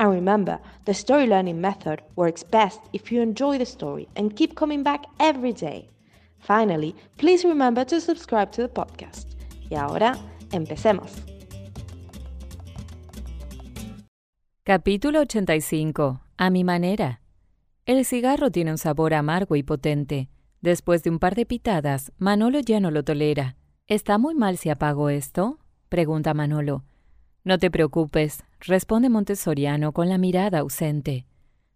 And remember, the story learning method works best if you enjoy the story and keep coming back every day. Finally, please remember to subscribe to the podcast. Y ahora, empecemos. Capítulo 85. A mi manera. El cigarro tiene un sabor amargo y potente. Después de un par de pitadas, Manolo ya no lo tolera. ¿Está muy mal si apago esto? pregunta Manolo. No te preocupes, responde Montessoriano con la mirada ausente.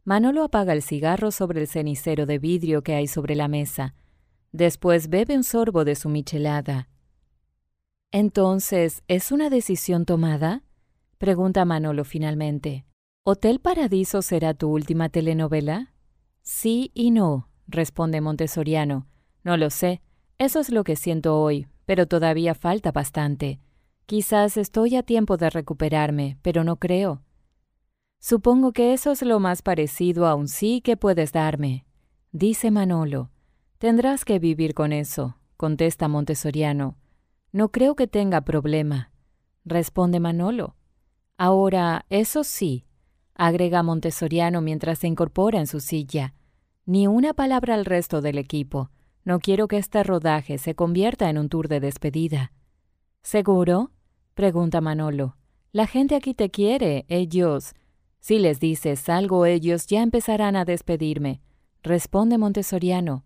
Manolo apaga el cigarro sobre el cenicero de vidrio que hay sobre la mesa. Después bebe un sorbo de su michelada. Entonces, ¿es una decisión tomada? pregunta Manolo finalmente. ¿Hotel Paradiso será tu última telenovela? Sí y no, responde Montessoriano. No lo sé, eso es lo que siento hoy, pero todavía falta bastante. Quizás estoy a tiempo de recuperarme, pero no creo. Supongo que eso es lo más parecido a un sí que puedes darme, dice Manolo. Tendrás que vivir con eso, contesta Montessoriano. No creo que tenga problema, responde Manolo. Ahora, eso sí, agrega Montessoriano mientras se incorpora en su silla. Ni una palabra al resto del equipo. No quiero que este rodaje se convierta en un tour de despedida. ¿Seguro? pregunta Manolo. La gente aquí te quiere, ellos. Si les dices algo, ellos ya empezarán a despedirme, responde Montessoriano.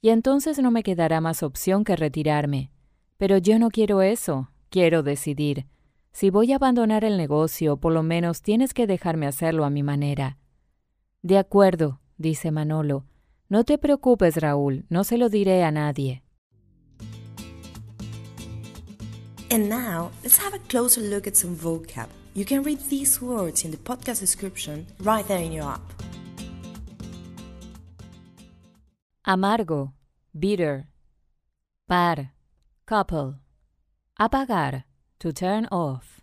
Y entonces no me quedará más opción que retirarme. Pero yo no quiero eso, quiero decidir. Si voy a abandonar el negocio, por lo menos tienes que dejarme hacerlo a mi manera. De acuerdo, dice Manolo. No te preocupes, Raúl, no se lo diré a nadie. And now, let's have a closer look at some vocab. You can read these words in the podcast description right there in your app. Amargo, bitter. Par, couple. Apagar, to turn off.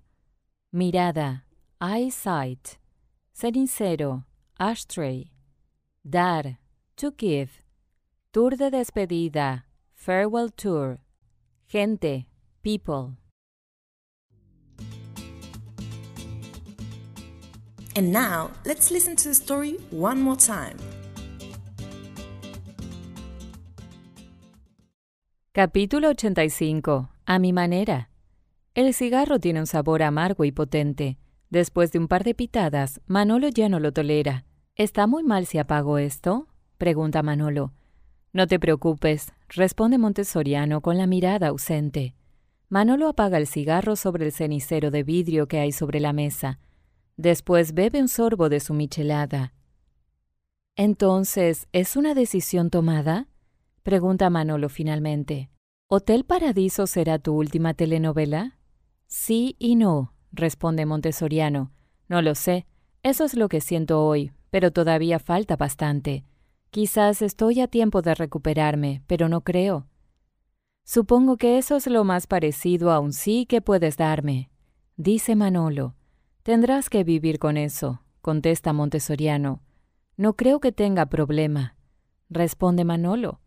Mirada, eyesight. Cenicero, ashtray. Dar, to give. Tour de despedida, farewell tour. Gente, people. And now, let's listen to the story one more time. Capítulo 85. A mi manera. El cigarro tiene un sabor amargo y potente. Después de un par de pitadas, Manolo ya no lo tolera. ¿Está muy mal si apago esto? pregunta Manolo. No te preocupes, responde Montessoriano con la mirada ausente. Manolo apaga el cigarro sobre el cenicero de vidrio que hay sobre la mesa. Después bebe un sorbo de su michelada. Entonces, ¿es una decisión tomada? pregunta Manolo finalmente. ¿Hotel Paradiso será tu última telenovela? Sí y no, responde Montessoriano. No lo sé, eso es lo que siento hoy, pero todavía falta bastante. Quizás estoy a tiempo de recuperarme, pero no creo. Supongo que eso es lo más parecido a un sí que puedes darme, dice Manolo. Tendrás que vivir con eso, contesta Montessoriano. No creo que tenga problema, responde Manolo.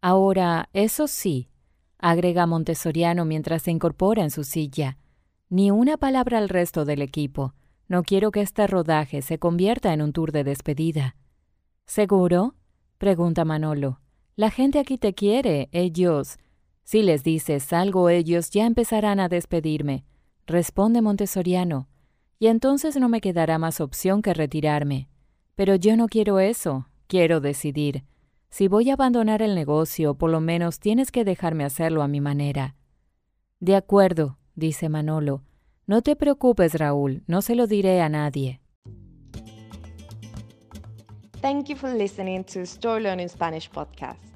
Ahora, eso sí, agrega Montessoriano mientras se incorpora en su silla. Ni una palabra al resto del equipo. No quiero que este rodaje se convierta en un tour de despedida. ¿Seguro? pregunta Manolo. La gente aquí te quiere, ellos. Si les dices algo, ellos ya empezarán a despedirme, responde Montessoriano, y entonces no me quedará más opción que retirarme. Pero yo no quiero eso, quiero decidir. Si voy a abandonar el negocio, por lo menos tienes que dejarme hacerlo a mi manera. De acuerdo, dice Manolo. No te preocupes, Raúl, no se lo diré a nadie. Thank you for listening to Story Learning Spanish podcast.